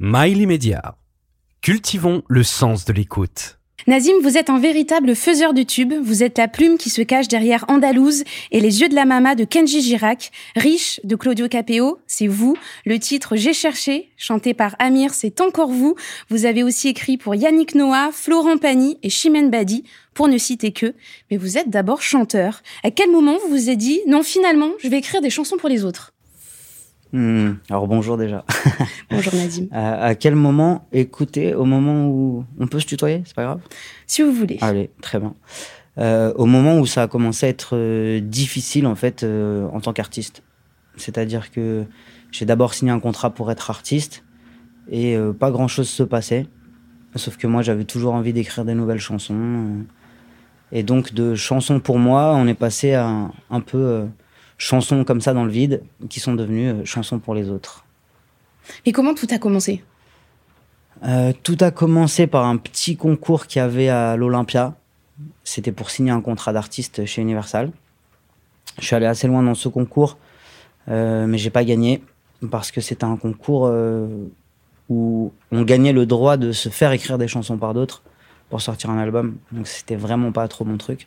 Mail immédiat. Cultivons le sens de l'écoute. Nazim, vous êtes un véritable faiseur de tubes. Vous êtes la plume qui se cache derrière Andalouse et les yeux de la mama de Kenji Girac. Riche de Claudio Capeo, c'est vous. Le titre J'ai cherché, chanté par Amir, c'est encore vous. Vous avez aussi écrit pour Yannick Noah, Florent Pagny et Chimène Badi, pour ne citer que. Mais vous êtes d'abord chanteur. À quel moment vous vous êtes dit, non, finalement, je vais écrire des chansons pour les autres? Hmm, alors bonjour déjà. Bonjour Nazim. à, à quel moment écouter Au moment où on peut se tutoyer, c'est pas grave? Si vous voulez. Allez, très bien. Euh, au moment où ça a commencé à être euh, difficile en fait euh, en tant qu'artiste. C'est-à-dire que j'ai d'abord signé un contrat pour être artiste et euh, pas grand-chose se passait. Sauf que moi j'avais toujours envie d'écrire des nouvelles chansons. euh. et donc de chansons pour moi, on est passé à un, un peu euh, chansons comme ça dans le vide qui sont devenues euh, chansons pour les autres. Mais comment tout a commencé? Euh, tout a commencé par un petit concours qu'il y avait à l'Olympia. C'était pour signer un contrat d'artiste chez Universal. Je suis allé assez loin dans ce concours, euh, mais j'ai pas gagné parce que c'était un concours euh, où on gagnait le droit de se faire écrire des chansons par d'autres pour sortir un album. Donc c'était vraiment pas trop mon truc.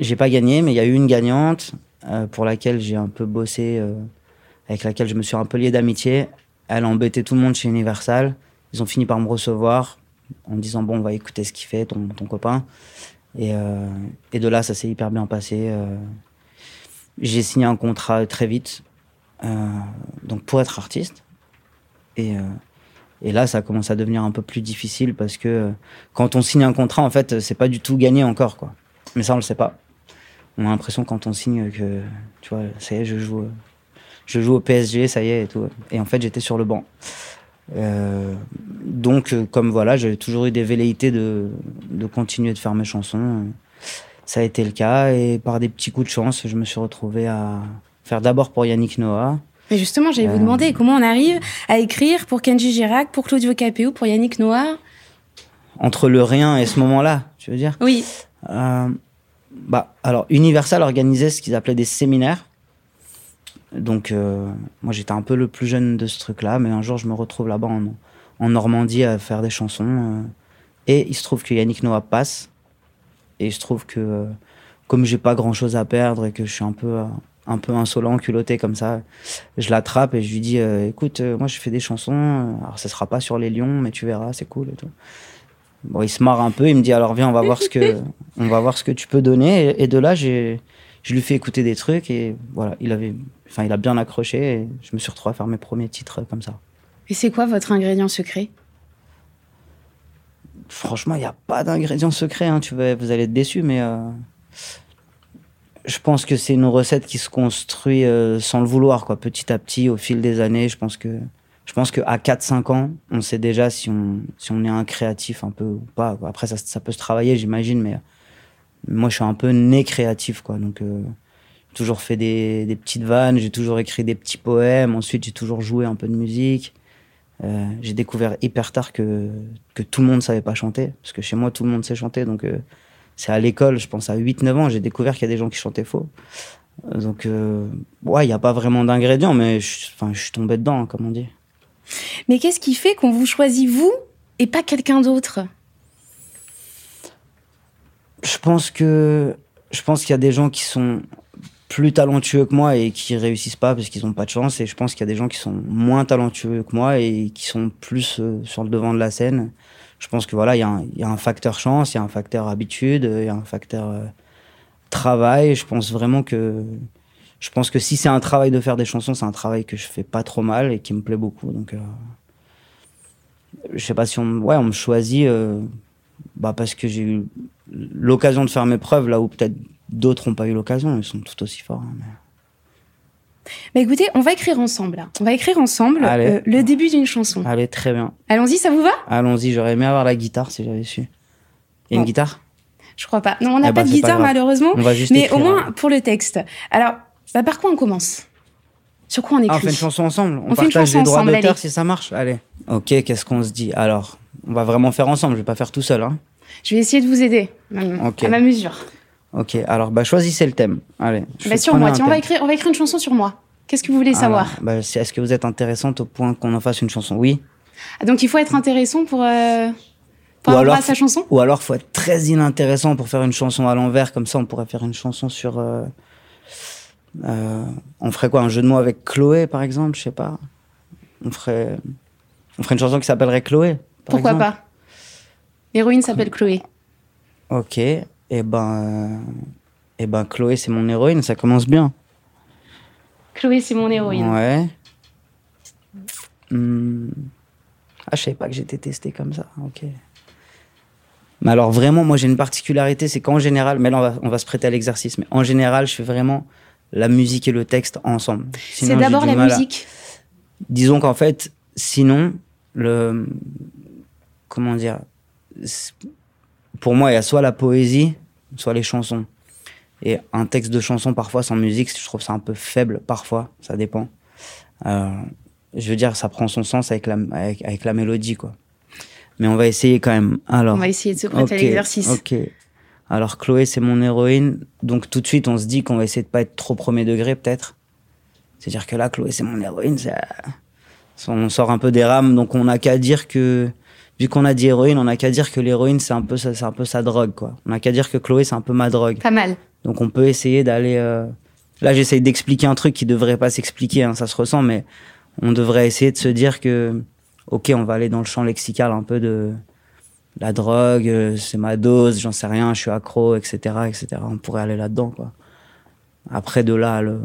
J'ai pas gagné, mais il y a eu une gagnante euh, pour laquelle j'ai un peu bossé, euh, avec laquelle je me suis un peu lié d'amitié. Elle a embêté tout le monde chez Universal. Ils ont fini par me recevoir en me disant bon, on va écouter ce qu'il fait, ton, ton copain. Et, euh, et de là, ça s'est hyper bien passé. J'ai signé un contrat très vite, donc pour être artiste. Et, et là, ça commence à devenir un peu plus difficile parce que quand on signe un contrat, en fait, c'est pas du tout gagné encore, quoi. Mais ça, on le sait pas. On a l'impression quand on signe que, tu vois, ça y est, je joue, je joue au PSG, ça y est, et tout. Et en fait, j'étais sur le banc. Euh, donc, euh, comme voilà, j'ai toujours eu des velléités de, de continuer de faire mes chansons. Ça a été le cas, et par des petits coups de chance, je me suis retrouvé à faire d'abord pour Yannick Noah. Mais justement, j'allais vous Euh. demander comment on arrive à écrire pour Kenji Girac, pour Claudio Capeo, pour Yannick Noah? Entre le rien et ce moment-là, tu veux dire? Oui. Euh, bah, alors, Universal organisait ce qu'ils appelaient des séminaires. Donc, euh, moi, j'étais un peu le plus jeune de ce truc-là, mais un jour, je me retrouve là-bas en, Normandie à faire des chansons. euh, et il se trouve que Yannick Noah passe. Et il se trouve que, euh, comme j'ai pas grand-chose à perdre et que je suis un peu, un peu insolent, culotté comme ça, je l'attrape et je lui dis Écoute, moi, je fais des chansons. Alors, ça sera pas sur les lions, mais tu verras, c'est cool et tout. Bon, il se marre un peu, il me dit alors viens, on va voir ce que, on va voir ce que tu peux donner. Et, et de là, j'ai, je lui fais écouter des trucs et voilà, il avait, enfin, il a bien accroché et je me suis retrouvé à faire mes premiers titres comme ça. Et c'est quoi votre ingrédient secret? Franchement, il n'y a pas d'ingrédient secret, hein, tu vas, vous allez être déçus, mais euh, je pense que c'est une recette qui se construit euh, sans le vouloir, quoi, petit à petit, au fil des années. Je pense que, je pense qu'à 4-5 ans, on sait déjà si on, si on est un créatif un peu ou pas. Après, ça, ça peut se travailler, j'imagine, mais moi, je suis un peu né créatif, quoi. Donc, euh, j'ai toujours fait des, des petites vannes, j'ai toujours écrit des petits poèmes. Ensuite, j'ai toujours joué un peu de musique. Euh, j'ai découvert hyper tard que, que tout le monde savait pas chanter. Parce que chez moi, tout le monde sait chanter. Donc, euh, c'est à l'école, je pense à 8-9 ans, j'ai découvert qu'il y a des gens qui chantaient faux. Donc, ouais, il n'y a pas vraiment d'ingrédients, mais je suis tombé dedans, hein, comme on dit. Mais qu'est-ce qui fait qu'on vous choisit vous et pas quelqu'un d'autre? Je pense que je pense qu'il y a des gens qui sont plus talentueux que moi et qui réussissent pas parce qu'ils ont pas de chance et je pense qu'il y a des gens qui sont moins talentueux que moi et qui sont plus euh, sur le devant de la scène. Je pense que voilà, il y, a un- il y a un facteur chance, il y a un facteur habitude, il y a un facteur euh, travail. Je pense vraiment que je pense que si c'est un travail de faire des chansons, c'est un travail que je fais pas trop mal et qui me plaît beaucoup. Donc, euh, je sais pas si on, me- ouais, on me choisit, euh, bah parce que j'ai eu l'occasion de faire mes preuves là où peut-être d'autres n'ont pas eu l'occasion. Ils sont tout aussi forts. hein, mais- Bah écoutez, on va écrire ensemble. là. On va écrire ensemble euh, le début d'une chanson. Allez, très bien. Allons-y, ça vous va? Allons-y. J'aurais aimé avoir la guitare si j'avais su. Il y a Bon. une guitare? Je crois pas. Non, on n'a Eh pas ben, de pas guitare malheureusement. On va juste Mais écrire, au moins hein. pour le texte. Alors, bah, par quoi on commence? Sur quoi on écrit Ah, on fait une chanson ensemble. On, On fait une partage les droits d'auteur si ça marche. Allez. Ok, qu'est-ce qu'on se dit? Alors, on va vraiment faire ensemble. Je vais pas faire tout seul. Hein. Je vais essayer de vous aider à ma mesure. Ok. Alors, bah choisissez le thème. Allez. Bah, sur moi, tiens, on va écrire, on va écrire une chanson sur moi. Qu'est-ce que vous voulez savoir? bah, Est-ce que vous êtes intéressante au point qu'on en fasse une chanson? Oui. Ah, Donc il faut être intéressant pour, euh, pour Ou avoir alors- droit à sa chanson? Ou alors, faut être très inintéressant pour faire une chanson à l'envers. Comme ça, on pourrait faire une chanson sur. euh, euh, on ferait quoi Un jeu de mots avec Chloé, par exemple Je sais pas. On ferait, on ferait une chanson qui s'appellerait Chloé. par Pourquoi exemple. pas? L'héroïne s'appelle Chloé. Ok. Et ben, euh, et ben, Chloé, c'est mon héroïne. Ça commence bien. Chloé, c'est mon héroïne. Ouais. Hmm. Ah, je savais pas que j'étais testé comme ça. Ok. Mais alors vraiment, moi j'ai une particularité, c'est qu'en général, mais là on va, on va se prêter à l'exercice, mais en général, je fais vraiment la musique et le texte ensemble. C'est d'abord la à- musique. Disons qu'en fait, sinon, le comment dire, pour moi, il y a soit la poésie, soit les chansons. Et un texte de chanson parfois sans musique, je trouve ça un peu faible parfois, ça dépend. Euh, je veux dire, ça prend son sens avec la avec, avec la mélodie quoi. Mais on va essayer quand même. Alors. On va essayer de se prêter à l'exercice. Ok. Alors Chloé, c'est mon héroïne. Donc tout de suite, on se dit qu'on va essayer de pas être trop premier degré, peut-être. C'est-à-dire que là, Chloé, c'est mon héroïne. Ça... On sort un peu des rames, donc on n'a qu'à dire que, vu qu'on a dit héroïne, on n'a qu'à dire que l'héroïne, c'est un peu, ça- c'est un peu sa drogue, quoi. On n'a qu'à dire que Chloé, c'est un peu ma drogue. Pas mal. Donc on peut essayer d'aller. euh, Là, j'essaye d'expliquer un truc qui devrait pas s'expliquer, hein, ça se ressent, mais on devrait essayer de se dire que, ok, on va aller dans le champ lexical un peu de la drogue, euh, c'est ma dose, j'en sais rien, je suis accro, etc., etc. On pourrait aller là-dedans, quoi. Après, de là, à le-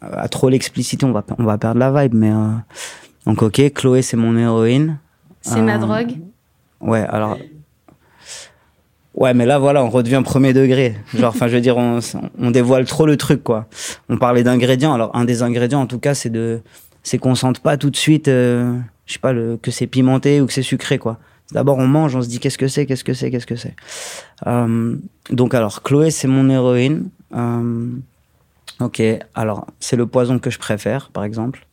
à trop l'expliciter, on va, on va perdre la vibe, mais euh, donc ok, Chloé, c'est mon héroïne. C'est ma Euh, drogue. Ouais, alors. Ouais, mais là, voilà, on redevient premier degré. Genre, enfin, je veux dire, on, on dévoile trop le truc, quoi. On parlait d'ingrédients. Alors, un des ingrédients, en tout cas, c'est de, c'est qu'on sente pas tout de suite, euh, je sais pas, le, que c'est pimenté ou que c'est sucré, quoi. D'abord, on mange, on se dit qu'est-ce que c'est, qu'est-ce que c'est, qu'est-ce que c'est. Euh, donc, alors, Chloé, c'est mon héroïne. Euh, ok, alors, c'est le poison que je préfère, par exemple.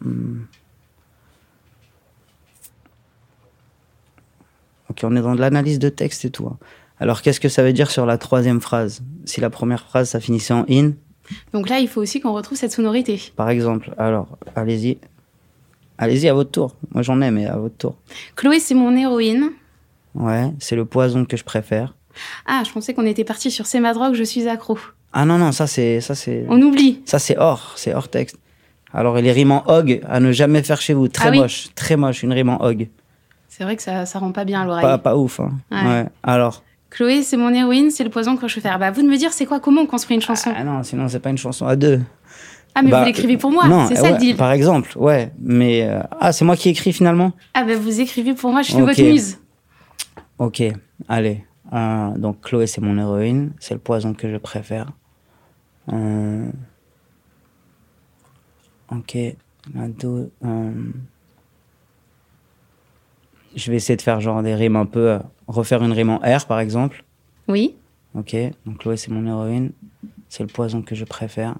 Hmm. Ok, on est dans de l'analyse de texte et tout. hein. Alors, qu'est-ce que ça veut dire sur la troisième phrase? Si la première phrase, ça finissait en in, Donc là, il faut aussi qu'on retrouve cette sonorité. par exemple. Alors, allez-y. Allez-y, à votre tour. Moi, j'en ai, mais à votre tour. Chloé, c'est mon héroïne. Ouais, c'est le poison que je préfère. Ah, je pensais qu'on était parti sur c'est ma drogue, je suis accro. Ah non, non, ça, c'est... Ça, c'est... On oublie. Ça, c'est hors, c'est hors texte. Alors, les rimes en hog, à ne jamais faire chez vous. Très Ah oui. moche, très moche, une rime en hog. C'est vrai que ça, ça rend pas bien l'oreille. Pas, pas ouf, hein. Ouais. Ouais. Alors, Chloé, c'est mon héroïne, c'est le poison que je préfère. Bah, vous de me dire, c'est quoi, comment on construit une chanson? Ah non, sinon, c'est pas une chanson à deux. Ah, mais Bah, vous l'écrivez pour moi, c'est ça ouais, le deal. Par exemple, ouais. Mais, euh, ah, c'est moi qui écris finalement? Ah, bah, vous écrivez pour moi, je suis Ok. votre muse. Ok, allez. Euh, donc Chloé, c'est mon héroïne. C'est le poison que je préfère. Euh, Ok. la do- euh, Je vais essayer de faire genre des rimes un peu... refaire une rime en R, par exemple. Oui. Ok, donc Chloé, c'est mon héroïne. C'est le poison que je préfère.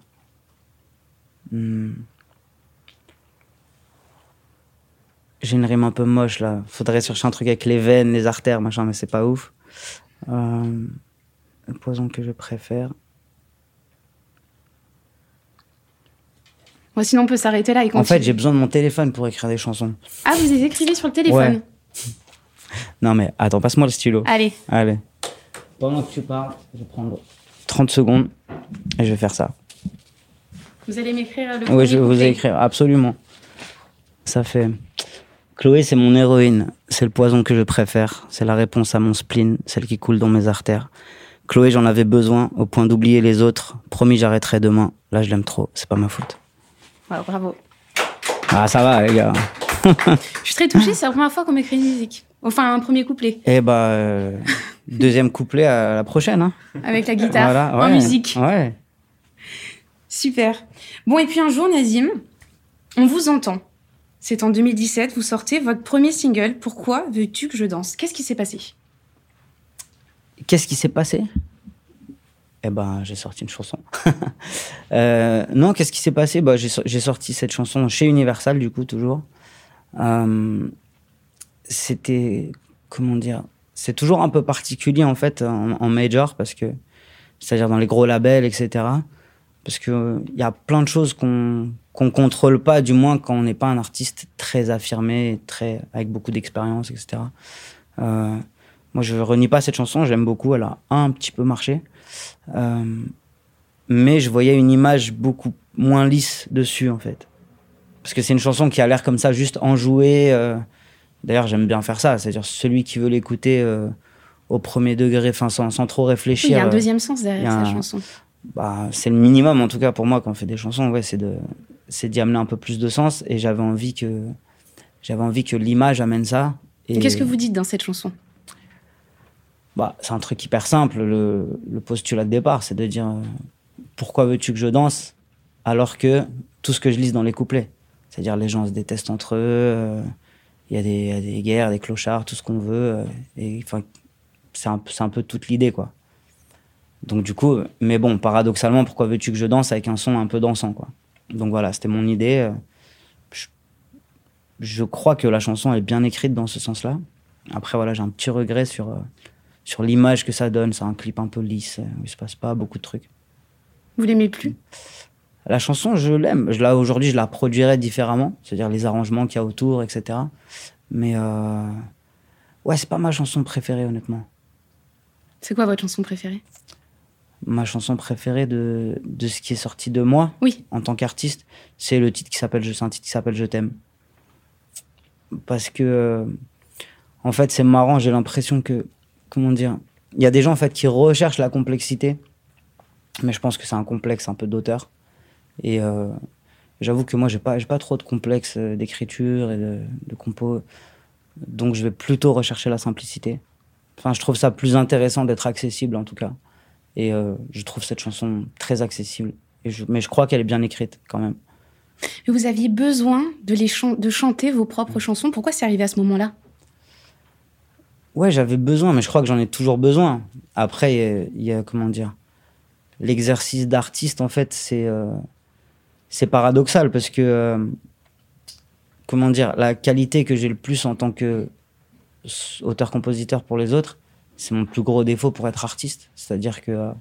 Hmm. J'ai une rime un peu moche là. Faudrait chercher un truc avec les veines, les artères, machin, mais c'est pas ouf. Euh, le poison que je préfère. Bon, sinon, on peut s'arrêter là et En continuer. fait, j'ai besoin de mon téléphone pour écrire des chansons. Ah, vous les écrivez sur le téléphone Ouais. Non mais attends, passe-moi le stylo. Allez. Allez. Pendant que tu parles, je vais prendre 30 secondes et je vais faire ça. Vous allez m'écrire le Oui, je vais vous écrire, absolument. Ça fait. Chloé, c'est mon héroïne. C'est le poison que je préfère. C'est la réponse à mon spleen, celle qui coule dans mes artères. Chloé, j'en avais besoin, au point d'oublier les autres. Promis, j'arrêterai demain. Là, je l'aime trop. C'est pas ma faute. Bravo. Ah, ça va, les gars. Je suis très touchée, c'est la première fois qu'on m'écrit une musique. Enfin, un premier couplet. Eh bah, euh, deuxième couplet à la prochaine. Hein. Avec la guitare, Voilà, en musique. Ouais. Super. Bon, et puis un jour, Nazim, on vous entend. C'est en 2017, vous sortez votre premier single, Pourquoi veux-tu que je danse? Qu'est-ce qui s'est passé? Qu'est-ce qui s'est passé? Eh ben, j'ai sorti une chanson. Euh, non, qu'est-ce qui s'est passé? Bah, j'ai, so- j'ai sorti cette chanson chez Universal, du coup, toujours. Euh, c'était, comment dire, c'est toujours un peu particulier, en fait, en major, parce que c'est-à-dire dans les gros labels, etc. Parce que il y a plein de choses qu'on qu'on contrôle pas, du moins quand on n'est pas un artiste très affirmé, très avec beaucoup d'expérience, etc. Euh, moi, je renie pas cette chanson, j'aime beaucoup, elle a un petit peu marché, euh, mais je voyais une image beaucoup moins lisse dessus en fait, parce que c'est une chanson qui a l'air comme ça, juste enjouée. Euh, D'ailleurs, j'aime bien faire ça, c'est-à-dire celui qui veut l'écouter euh, au premier degré, enfin sans, sans trop réfléchir. Il y a un euh, deuxième sens derrière un- chanson. Bah, c'est le minimum en tout cas pour moi quand on fait des chansons ouais c'est de c'est d'y amener un peu plus de sens. Et j'avais envie que j'avais envie que l'image amène ça. Et Qu'est-ce que vous dites dans cette chanson? Bah, c'est un truc hyper simple le, le postulat de départ c'est de dire euh, pourquoi veux-tu que je danse alors que tout ce que je lise dans les couplets? C'est-à-dire les gens se détestent entre eux euh, il y, a des- il y a des guerres des clochards tout ce qu'on veut euh, et enfin c'est un, un peu toute l'idée quoi donc du coup, mais bon, paradoxalement, pourquoi veux-tu que je danse avec un son un peu dansant, quoi? Donc voilà, c'était mon idée. euh, Je, je crois que la chanson est bien écrite dans ce sens-là. Après voilà, j'ai un petit regret sur euh, sur l'image que ça donne. C'est un clip un peu lisse, euh, où il se passe pas beaucoup de trucs. Vous l'aimez plus? La chanson, je l'aime. Je la aujourd'hui, je la produirais différemment, c'est-à-dire les arrangements qu'il y a autour, etc. Mais euh, ouais, c'est pas ma chanson préférée, honnêtement. C'est quoi votre chanson préférée? Ma chanson préférée de, de ce qui est sorti de moi, Oui. en tant qu'artiste, c'est le titre qui s'appelle Je, un titre qui s'appelle Je t'aime. Parce que, euh, en fait, c'est marrant, j'ai l'impression que, comment dire, il y a des gens en fait qui recherchent la complexité, mais je pense que c'est un complexe un peu d'auteur. Et euh, j'avoue que moi, j'ai pas, pas trop de complexe euh, d'écriture et de, de compo, donc je vais plutôt rechercher la simplicité. Enfin, je trouve ça plus intéressant d'être accessible en tout cas. Et euh, je trouve cette chanson très accessible. Et je- mais je crois qu'elle est bien écrite quand même. Mais Vous aviez besoin de, les chan- de chanter vos propres chansons. Pourquoi c'est arrivé à ce moment-là? Ouais, j'avais besoin, mais je crois que j'en ai toujours besoin. Après, il y a- il y, a, comment dire, l'exercice d'artiste, en fait, c'est euh, c'est paradoxal parce que, euh, comment dire, la qualité que j'ai le plus en tant que auteur-compositeur pour les autres, c'est mon plus gros défaut pour être artiste. C'est-à-dire que, euh,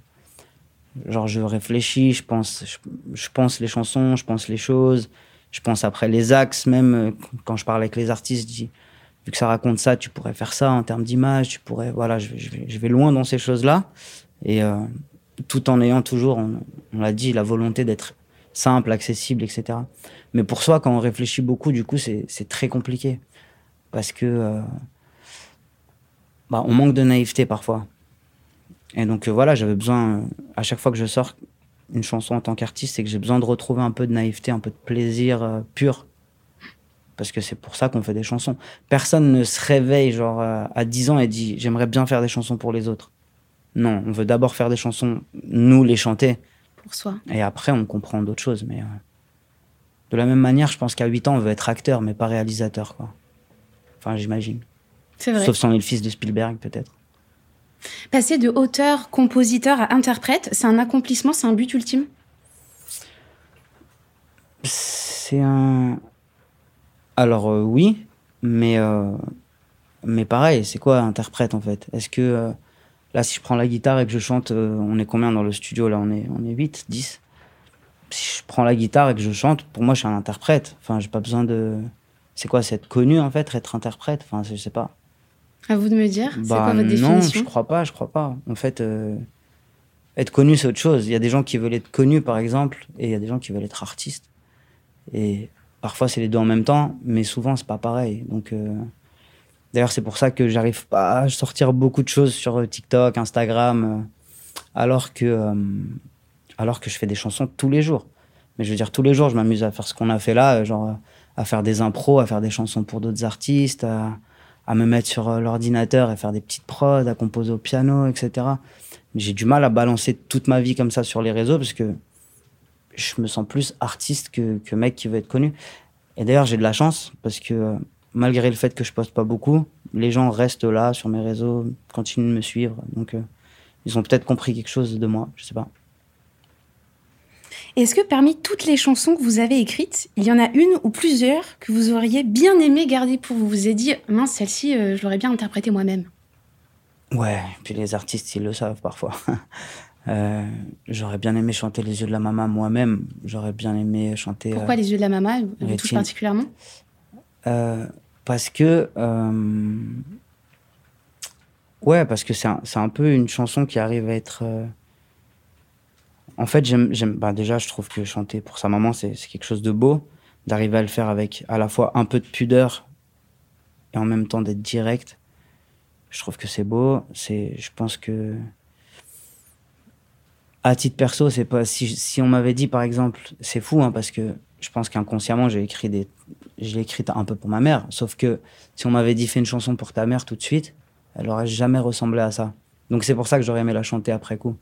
genre, je réfléchis, je pense, je, pense les chansons, je pense les choses, je pense après les axes, même euh, quand je parle avec les artistes, je dis vu que ça raconte ça, tu pourrais faire ça en termes d'image, tu pourrais, voilà, je, vais- loin dans ces choses-là, et euh, tout en ayant toujours, on, l'a dit, la volonté d'être simple, accessible, etc. Mais pour soi, quand on réfléchit beaucoup, du coup, c'est très compliqué, parce que bah, on manque de naïveté parfois. Et donc euh, voilà, j'avais besoin, euh, à chaque fois que je sors une chanson en tant qu'artiste, c'est que j'ai besoin de retrouver un peu de naïveté, un peu de plaisir euh, pur. Parce que c'est pour ça qu'on fait des chansons. Personne ne se réveille genre euh, à 10 ans et dit j'aimerais bien faire des chansons pour les autres. Non, on veut d'abord faire des chansons, nous les chanter, pour soi et après on comprend d'autres choses. Mais de la même manière, je pense qu'à 8 ans, on veut être acteur, mais pas réalisateur. Quoi. Enfin, j'imagine. Vrai. Sauf si on est le fils de Spielberg, peut-être. Passer de auteur, compositeur à interprète, c'est un accomplissement, c'est un but ultime? C'est un. Alors euh, oui, mais euh, mais pareil, c'est quoi interprète en fait? Est-ce que euh, là, si je prends la guitare et que je chante, on est combien dans le studio là? On est on est 8, 10 Si je prends la guitare et que je chante, pour moi, je suis un interprète. Enfin, j'ai pas besoin de. C'est quoi C'est être connu en fait, être interprète? Enfin, je sais pas. À vous de me dire. c'est Bah quoi votre non, définition je crois pas, je crois pas. En fait, euh, être connu, c'est autre chose. Il y a des gens qui veulent être connus, par exemple, et il y a des gens qui veulent être artistes. Et parfois, c'est les deux en même temps, mais souvent, c'est pas pareil. Donc, euh, d'ailleurs, c'est pour ça que j'arrive pas à sortir beaucoup de choses sur euh, TikTok, Instagram, euh, alors que, alors que je fais des chansons tous les jours. Mais je veux dire, tous les jours, je m'amuse à faire ce qu'on a fait là, genre à faire des impros, à faire des chansons pour d'autres artistes, à, à me mettre sur euh, l'ordinateur et faire des petites prods, à composer au piano, etc. J'ai du mal à balancer toute ma vie comme ça sur les réseaux parce que je me sens plus artiste que, que mec qui veut être connu. Et d'ailleurs, j'ai de la chance parce que euh, malgré le fait que je poste pas beaucoup, les gens restent là sur mes réseaux, continuent de me suivre. Donc, euh, ils ont peut-être compris quelque chose de moi, je sais pas. Est-ce que parmi toutes les chansons que vous avez écrites, il y en a une ou plusieurs que vous auriez bien aimé garder pour vous Vous êtes dit, mince, celle-ci, euh, je l'aurais bien interprétée moi-même. Ouais, puis les artistes, ils le savent parfois. Euh, j'aurais bien aimé chanter Les yeux de la maman moi-même. J'aurais bien aimé chanter. Pourquoi Les yeux de la maman vous touche particulièrement? Parce que. Ouais, parce que c'est un, un, peu une chanson qui arrive à être. En fait, j'aime. Bah déjà, je trouve que chanter pour sa maman, c'est quelque chose de beau. D'arriver à le faire avec à la fois un peu de pudeur et en même temps d'être direct. Je trouve que c'est beau. C'est, je pense que à titre perso, c'est pas si, si on m'avait dit par exemple, c'est fou hein, parce que je pense qu'inconsciemment j'ai écrit des, je l'ai écrite un peu pour ma mère. Sauf que si on m'avait dit fais une chanson pour ta mère tout de suite, elle aurait jamais ressemblé à ça. Donc c'est pour ça que j'aurais aimé la chanter après coup.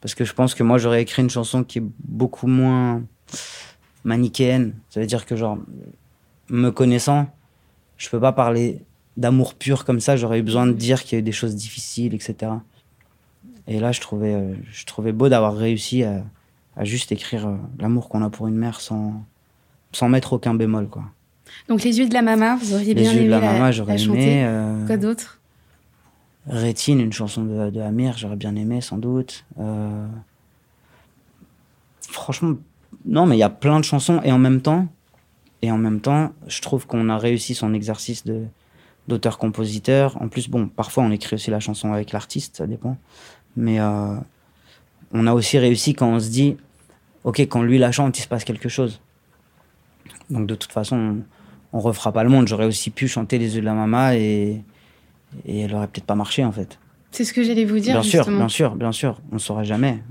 Parce que je pense que moi j'aurais écrit une chanson qui est beaucoup moins manichéenne. Ça veut dire que genre me connaissant, je peux pas parler d'amour pur comme ça. J'aurais eu besoin de dire qu'il y a eu des choses difficiles, etc. Et là, je trouvais, euh, je trouvais beau d'avoir réussi à, juste écrire euh, l'amour qu'on a pour une mère sans, sans mettre aucun bémol, quoi. Donc les yeux de la maman, vous auriez bien aimé la, maman, j'aurais aimé. Euh, quoi d'autre? Rétine, une chanson de, de Amir, j'aurais bien aimé sans doute. Franchement, non, mais il y a plein de chansons et en même temps, et en même temps, je trouve qu'on a réussi son exercice de d'auteur-compositeur. En plus, bon, parfois on écrit aussi la chanson avec l'artiste, ça dépend. Mais euh, on a aussi réussi quand on se dit, ok, quand lui la chante, il se passe quelque chose. Donc de toute façon, on, refera pas le monde. J'aurais aussi pu chanter Les yeux de la mama et, et elle aurait peut-être pas marché en fait. C'est ce que j'allais vous dire. Bien sûr, bien sûr, bien sûr. On ne saura jamais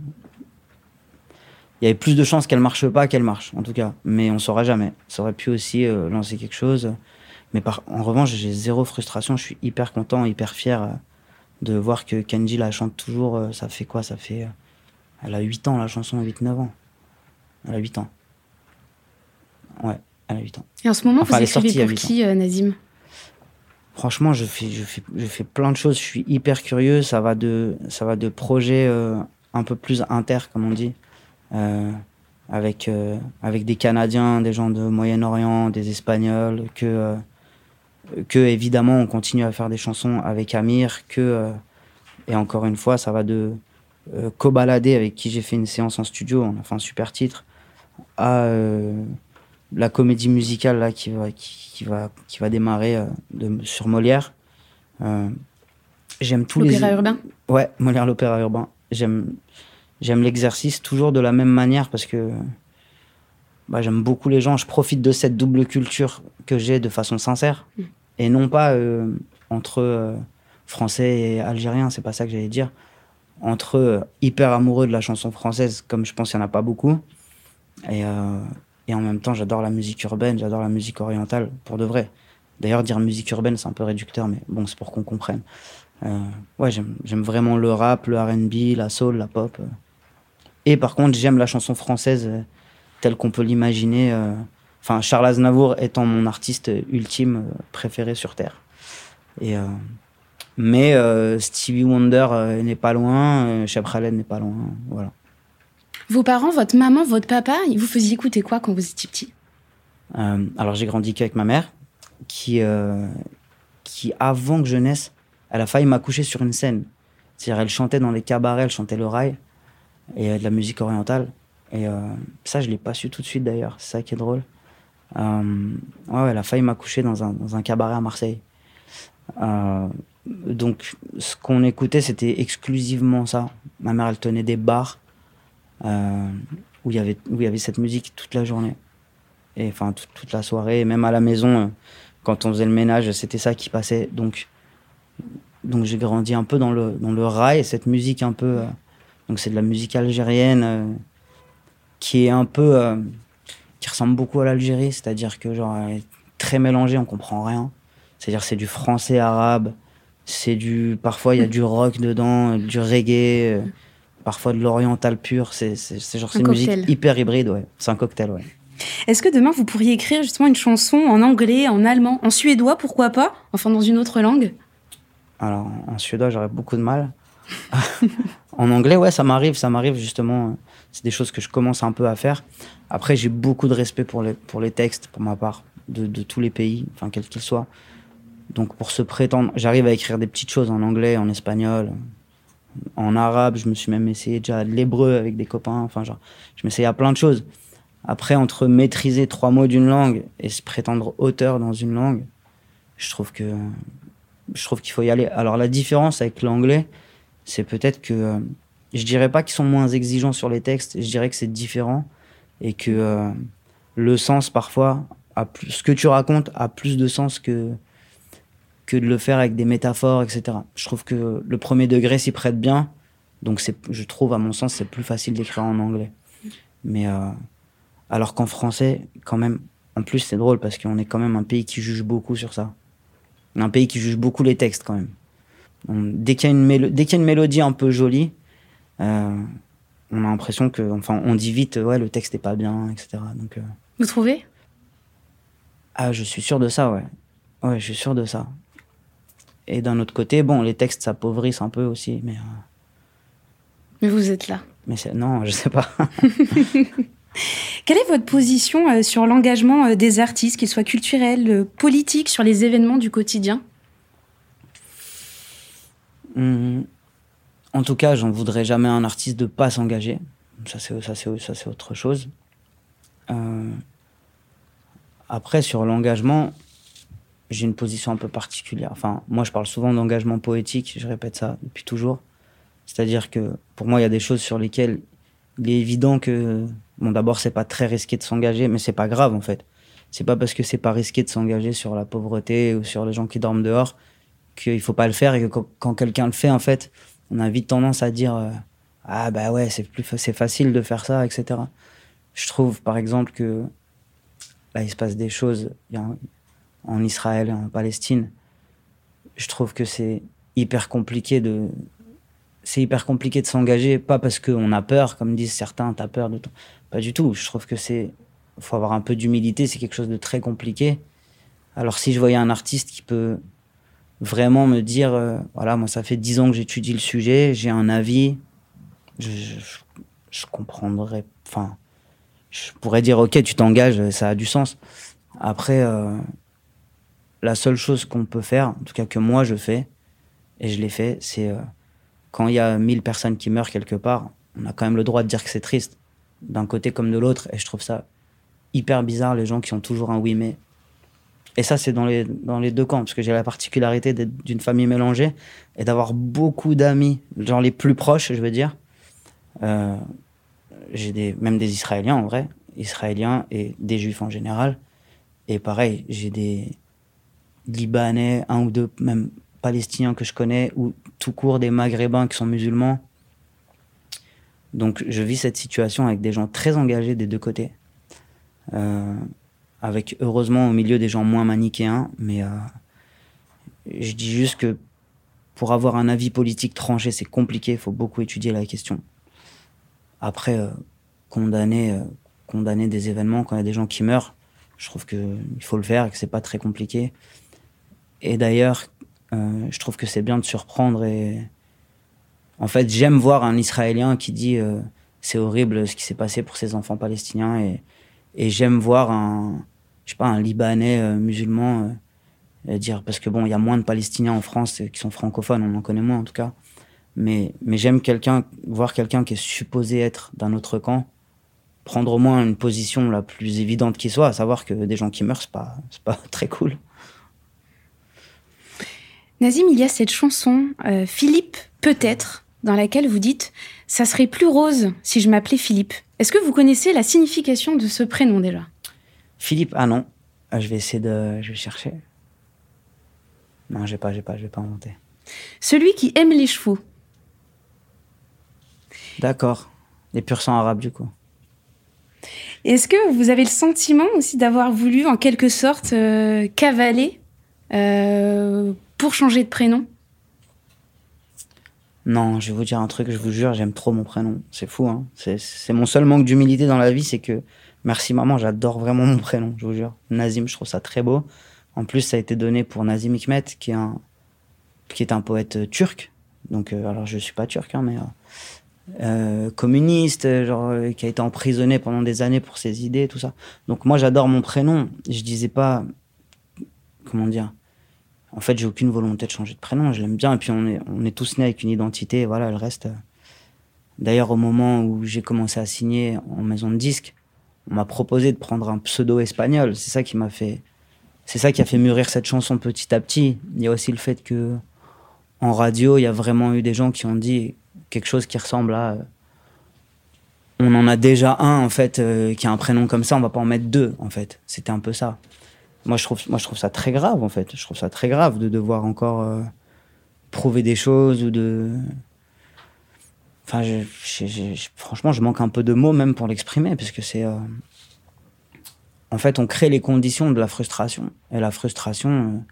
il y avait plus de chances qu'elle marche pas qu'elle marche, en tout cas. Mais on saura jamais. Ça aurait pu aussi euh, lancer quelque chose. Mais par, en revanche, j'ai zéro frustration. Je suis hyper content, hyper fier euh, de voir que Kenji la chante toujours. Euh, ça fait quoi? Ça fait. elle a 8 ans, la chanson, 8-9 ans. Elle a 8 ans. Ouais, elle a 8 ans. Et en ce moment, vous écrivez pour qui, Nazim? Franchement, je fais, plein de choses. Je suis hyper curieux. Ça va de, ça va de projets un peu plus inter, comme on dit. Euh, avec, euh, avec des Canadiens, des gens de Moyen-Orient, des Espagnols, que, euh, que évidemment on continue à faire des chansons avec Amir, que, et encore une fois, ça va de Cobaladé, avec qui j'ai fait une séance en studio, on a fait un super titre, à la comédie musicale là, qui, va, qui, va, qui va démarrer de, sur Molière. J'aime tous les. L'opéra urbain Ouais, Molière, l'opéra urbain. J'aime j'aime l'exercice toujours de la même manière parce que bah, j'aime beaucoup les gens. Je profite de cette double culture que j'ai de façon sincère mm. et non pas euh, entre euh, français et algérien, c'est pas ça que j'allais dire. Entre euh, hyper amoureux de la chanson française, comme je pense qu'il n'y en a pas beaucoup, et, et en même temps, j'adore la musique urbaine, j'adore la musique orientale, pour de vrai. D'ailleurs, dire musique urbaine, c'est un peu réducteur, mais bon, c'est pour qu'on comprenne. ouais, j'aime vraiment le rap, le RB, la soul, la pop. Et par contre, j'aime la chanson française euh, telle qu'on peut l'imaginer. Euh, enfin, Charles Aznavour étant mon artiste ultime euh, préféré sur Terre. Et, mais Stevie Wonder n'est pas loin, Cheb n'est pas loin. Voilà. Vos parents, votre maman, votre papa, ils vous faisaient écouter quoi quand vous étiez petit? Alors j'ai grandi qu'avec ma mère, qui, qui avant que je naisse, elle a failli m'accoucher sur une scène. C'est-à-dire elle chantait dans les cabarets, elle chantait le rail et de la musique orientale. Et euh, ça, je l'ai pas su tout de suite d'ailleurs. C'est ça qui est drôle. Euh, ouais, elle a failli m'accoucher dans un, dans un cabaret à Marseille. Euh, donc, ce qu'on écoutait, c'était exclusivement ça. Ma mère, elle tenait des bars où il y avait où il y avait cette musique toute la journée et enfin toute la soirée, même à la maison quand on faisait le ménage, c'était ça qui passait. Donc, donc j'ai grandi un peu dans le dans le rail, cette musique un peu donc c'est de la musique algérienne euh, qui est un peu euh, qui ressemble beaucoup à l'Algérie, c'est-à-dire que genre elle est très mélangée, on comprend rien. C'est-à-dire c'est du français arabe, c'est du parfois il y a du rock dedans, du reggae, euh, parfois de l'oriental pur. C'est c'est genre c'est une musique hyper hybride, ouais. C'est un cocktail, ouais. Est-ce que demain vous pourriez écrire justement une chanson en anglais, en allemand, en suédois, pourquoi pas? Enfin dans une autre langue? Alors en suédois j'aurais beaucoup de mal. en anglais, ouais, ça m'arrive, ça m'arrive justement. C'est des choses que je commence un peu à faire. Après, j'ai beaucoup de respect pour les, pour les textes, pour ma part, de, de tous les pays, enfin, quels qu'ils soient. Donc, pour se prétendre, j'arrive à écrire des petites choses en anglais, en espagnol. En arabe, je me suis même essayé déjà de l'hébreu avec des copains. Enfin, genre, je m'essayais à plein de choses. Après, entre maîtriser trois mots d'une langue et se prétendre auteur dans une langue, je trouve que je trouve qu'il faut y aller. Alors la différence avec l'anglais, c'est peut-être que je dirais pas qu'ils sont moins exigeants sur les textes, je dirais que c'est différent et que euh, le sens parfois ce que tu racontes a plus de sens que que de le faire avec des métaphores, etc. Je trouve que le premier degré s'y prête bien, donc c'est, je trouve à mon sens c'est plus facile d'écrire en anglais. Mais euh, alors qu'en français, quand même, en plus c'est drôle parce qu'on est quand même un pays qui juge beaucoup sur ça un pays qui juge beaucoup les textes quand même. dès qu'il y, y a une mélodie un peu jolie, euh, on a l'impression que, enfin, on dit vite, ouais, le texte est pas bien, etc. Donc, euh, Vous trouvez? Ah, je suis sûr de ça, ouais. Ouais, je suis sûr de ça. Et d'un autre côté, bon, les textes s'appauvrissent un peu aussi, mais. Euh, mais vous êtes là. Mais non, je sais pas. Quelle est votre position euh, sur l'engagement euh, des artistes, qu'ils soient culturels, euh, politiques, sur les événements du quotidien? Mmh. En tout cas, j'en voudrais jamais un artiste de pas s'engager. Ça, c'est ça, c'est ça, c'est autre chose. Après, sur l'engagement, j'ai une position un peu particulière. Enfin, moi, je parle souvent d'engagement poétique. Je répète ça depuis toujours. C'est-à-dire que pour moi, il y a des choses sur lesquelles il est évident que Bon, d'abord, c'est pas très risqué de s'engager, mais c'est pas grave en fait. C'est pas parce que c'est pas risqué de s'engager sur la pauvreté ou sur les gens qui dorment dehors qu'il faut pas le faire et que quand, quelqu'un le fait, en fait, on a vite tendance à dire euh, ah bah ouais, c'est plus c'est facile de faire ça, etc. Je trouve par exemple que là il se passe des choses en Israël, en Palestine. Je trouve que c'est hyper compliqué de c'est hyper compliqué de s'engager, pas parce qu'on a peur, comme disent certains, t'as peur de tout. Pas du tout. Je trouve que c'est. faut avoir un peu d'humilité, c'est quelque chose de très compliqué. Alors, si je voyais un artiste qui peut vraiment me dire euh, voilà, moi, ça fait dix ans que j'étudie le sujet, j'ai un avis, je, comprendrais. Enfin, je pourrais dire ok, tu t'engages, ça a du sens. Après, euh, la seule chose qu'on peut faire, en tout cas que moi je fais, et je l'ai fait, c'est euh, quand il y a mille personnes qui meurent quelque part, on a quand même le droit de dire que c'est triste d'un côté comme de l'autre. Et je trouve ça hyper bizarre, les gens qui ont toujours un oui mais. Et ça, c'est dans les, dans les deux camps, parce que j'ai la particularité d'être d'une famille mélangée et d'avoir beaucoup d'amis, genre les plus proches, je veux dire. Euh, j'ai des, même des Israéliens en vrai, Israéliens et des Juifs en général. Et pareil, j'ai des Libanais, un ou deux, même Palestiniens que je connais, ou tout court des Maghrébins qui sont musulmans. Donc je vis cette situation avec des gens très engagés des deux côtés. Euh, avec heureusement au milieu des gens moins manichéens, mais euh, je dis juste que pour avoir un avis politique tranché, c'est compliqué, il faut beaucoup étudier la question. Après, euh, condamner, condamner des événements quand il y a des gens qui meurent, je trouve qu'il faut le faire et que c'est pas très compliqué. Et d'ailleurs, je trouve que c'est bien de surprendre et, en fait, j'aime voir un Israélien qui dit euh, c'est horrible ce qui s'est passé pour ces enfants palestiniens et, j'aime voir un, je sais pas, un Libanais euh, musulman euh, dire parce que bon, il y a moins de Palestiniens en France qui sont francophones, on en connaît moins en tout cas. Mais, j'aime voir quelqu'un qui est supposé être d'un autre camp, prendre au moins une position la plus évidente qui soit, à savoir que des gens qui meurent, c'est pas, pas très cool. Nazim, il y a cette chanson, Philippe, peut-être, dans laquelle vous dites Ça serait plus rose si je m'appelais Philippe. Est-ce que vous connaissez la signification de ce prénom déjà? Philippe, ah non. Ah, je vais essayer de. Je vais chercher. Non, j'ai pas, j'ai pas, je vais pas inventer. Celui qui aime les chevaux. D'accord. Les pur sang arabes, du coup. Est-ce que vous avez le sentiment aussi d'avoir voulu, en quelque sorte, euh, cavaler euh, pour changer de prénom? Non, je vais vous dire un truc, je vous jure, j'aime trop mon prénom. C'est fou, hein. C'est mon seul manque d'humilité dans la vie, c'est que, merci maman, j'adore vraiment mon prénom, je vous jure. Nazim, je trouve ça très beau. En plus, ça a été donné pour Nazim Hikmet, qui est un, qui est un poète euh, turc. Donc, euh, alors je suis pas turc, hein, mais euh, communiste, genre qui a été emprisonné pendant des années pour ses idées, tout ça. Donc moi, j'adore mon prénom. Je disais pas, comment dire, En fait, j'ai aucune volonté de changer de prénom. Je l'aime bien. Et puis, on est, tous nés avec une identité. Voilà, le reste. euh. D'ailleurs, au moment où j'ai commencé à signer en maison de disque, on m'a proposé de prendre un pseudo espagnol. C'est ça qui m'a fait. C'est ça qui a fait mûrir cette chanson petit à petit. Il y a aussi le fait que en radio, il y a vraiment eu des gens qui ont dit quelque chose qui ressemble à. On en a déjà un en fait euh, qui a un prénom comme ça. On va pas en mettre deux en fait. C'était un peu ça. Moi je trouve, moi je trouve ça très grave en fait. Je trouve ça très grave de devoir encore euh, prouver des choses ou de. Enfin, franchement, je manque un peu de mots même pour l'exprimer parce que c'est. euh, En fait, on crée les conditions de la frustration. Et la frustration,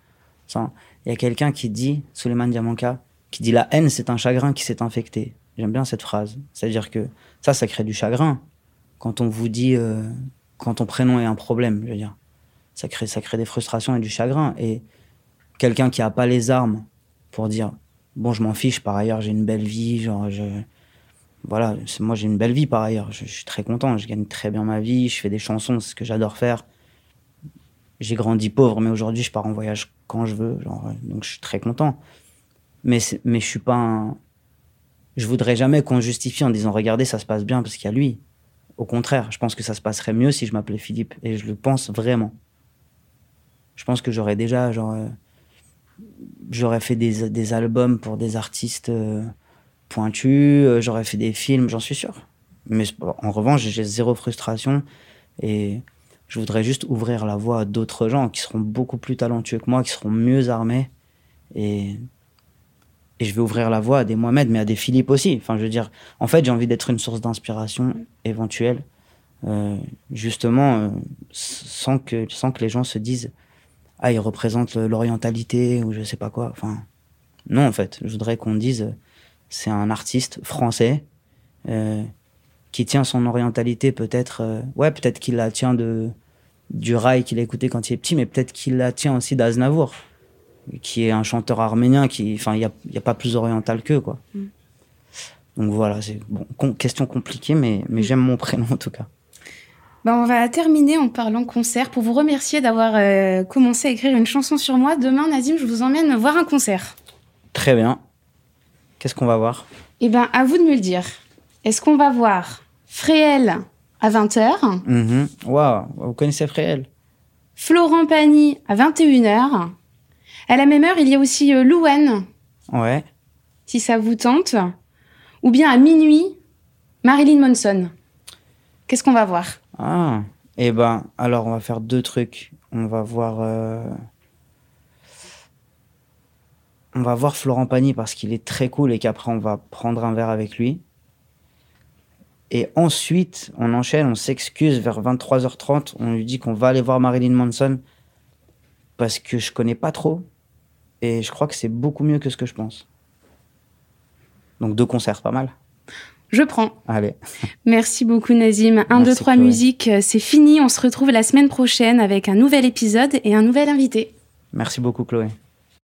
euh, il y a quelqu'un qui dit, Suleiman Diamanka, qui dit la haine, c'est un chagrin qui s'est infecté. J'aime bien cette phrase. C'est-à-dire que ça, ça crée du chagrin. Quand on vous dit, quand ton prénom est un problème, je veux dire, ça crée, ça crée des frustrations et du chagrin. Et quelqu'un qui a pas les armes pour dire, bon, je m'en fiche, par ailleurs, j'ai une belle vie, genre, je, voilà, moi j'ai une belle vie par ailleurs. Je, suis très content, je gagne très bien ma vie, je fais des chansons, c'est ce que j'adore faire. J'ai grandi pauvre, mais aujourd'hui je pars en voyage quand je veux, genre, donc je suis très content. Mais, mais je suis pas. Je voudrais jamais qu'on justifie en disant regardez, ça se passe bien parce qu'il y a lui. Au contraire, je pense que ça se passerait mieux si je m'appelais Philippe, et je le pense vraiment. Je pense que j'aurais déjà, genre, euh, j'aurais fait des, des albums pour des artistes. euh, pointu, euh, j'aurais fait des films, j'en suis sûr. Mais en revanche, j'ai zéro frustration et je voudrais juste ouvrir la voie à d'autres gens qui seront beaucoup plus talentueux que moi, qui seront mieux armés et et je vais ouvrir la voie à des Mohamed, mais à des Philippe aussi. Enfin, je veux dire, en fait, j'ai envie d'être une source d'inspiration éventuelle, justement, sans que sans que les gens se disent ah il représente l'orientalité ou je sais pas quoi. Enfin, non, en fait, je voudrais qu'on dise c'est un artiste français euh, qui tient son orientalité peut-être euh, ouais peut-être qu'il la tient de du rail qu'il a écouté quand il est petit mais peut-être qu'il la tient aussi d'Aznavour qui est un chanteur arménien qui enfin il y a, y a pas plus oriental qu'eux quoi. Donc voilà c'est bon question compliquée mais mais j'aime mon prénom en tout cas Ben, on va terminer en parlant concert pour vous remercier d'avoir euh, commencé à écrire une chanson sur moi. Demain, Nazim, je vous emmène voir un concert. très bien qu'est-ce qu'on va voir? Eh ben, à vous de me le dire. Est-ce qu'on va voir Fréhel à 20h, Mhm. waouh vous connaissez Fréhel? Florent Pagny à 21h À la même heure, il y a aussi euh, Louane, ouais si ça vous tente. Ou bien à minuit, Marilyn Manson. Qu'est-ce qu'on va voir? Ah, eh ben, alors on va faire deux trucs. On va voir, euh, on va voir Florent Pagny parce qu'il est très cool et qu'après on va prendre un verre avec lui. Et ensuite, on enchaîne, on s'excuse vers 23h30. On lui dit qu'on va aller voir Marilyn Manson parce que je connais pas trop et je crois que c'est beaucoup mieux que ce que je pense. Donc deux concerts, pas mal. Je prends. Allez, Merci beaucoup Nazim. 1, 2, Merci, 3 Chloé. musique, c'est fini. On se retrouve la semaine prochaine avec un nouvel épisode et un nouvel invité. merci beaucoup Chloé.